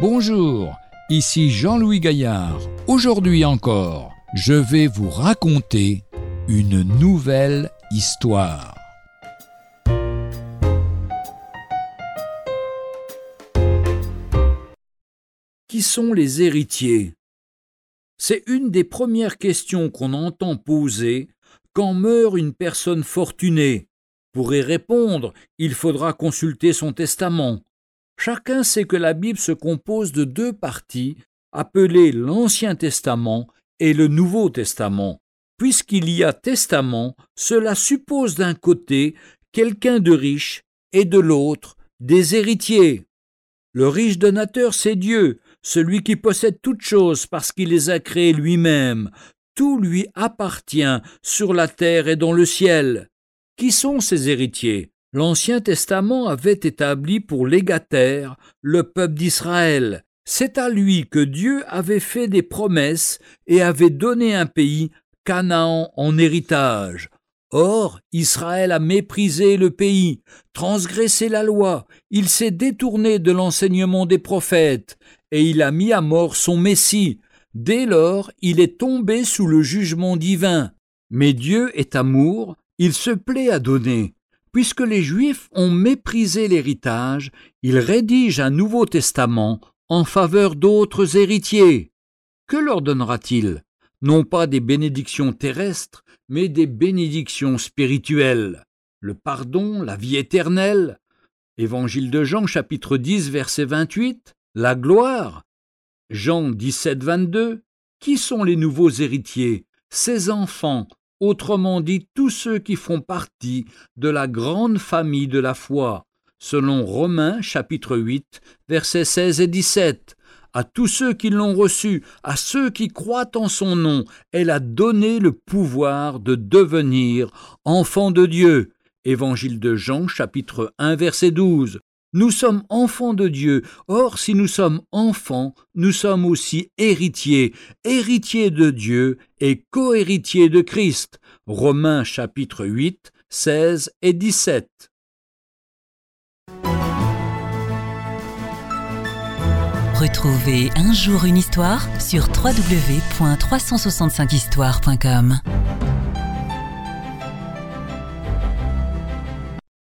Bonjour, ici Jean-Louis Gaillard. Aujourd'hui encore, je vais vous raconter une nouvelle histoire. Qui sont les héritiers? C'est une des premières questions qu'on entend poser quand meurt une personne fortunée. Pour y répondre, il faudra consulter son testament. Chacun sait que la Bible se compose de deux parties, appelées l'Ancien Testament et le Nouveau Testament. Puisqu'il y a testament, cela suppose d'un côté quelqu'un de riche et de l'autre des héritiers. Le riche donateur, c'est Dieu, celui qui possède toutes choses parce qu'il les a créées lui-même. Tout lui appartient sur la terre et dans le ciel. Qui sont ces héritiers? l'Ancien Testament avait établi pour légataire le peuple d'Israël. C'est à lui que Dieu avait fait des promesses et avait donné un pays, Canaan, en héritage. Or, Israël a méprisé le pays, transgressé la loi, il s'est détourné de l'enseignement des prophètes, et il a mis à mort son Messie. Dès lors, il est tombé sous le jugement divin. Mais Dieu est amour, il se plaît à donner. Puisque les Juifs ont méprisé l'héritage, il rédige un Nouveau Testament en faveur d'autres héritiers. Que leur donnera-t-il? Non pas des bénédictions terrestres, mais des bénédictions spirituelles. Le pardon, la vie éternelle. Évangile de Jean chapitre 10 verset 28. La gloire. Jean 17 22. Qui sont les nouveaux héritiers? Ces enfants autrement dit tous ceux qui font partie de la grande famille de la foi, selon Romains chapitre 8, versets 16 et 17. À tous ceux qui l'ont reçu, à ceux qui croient en son nom, elle a donné le pouvoir de devenir enfants de Dieu. Évangile de Jean chapitre 1 verset 12. Nous sommes enfants de Dieu. Or, si nous sommes enfants, nous sommes aussi héritiers, héritiers de Dieu et cohéritiers de Christ. Romains chapitre 8, 16 et 17. Retrouvez un jour une histoire sur www.365histoire.com.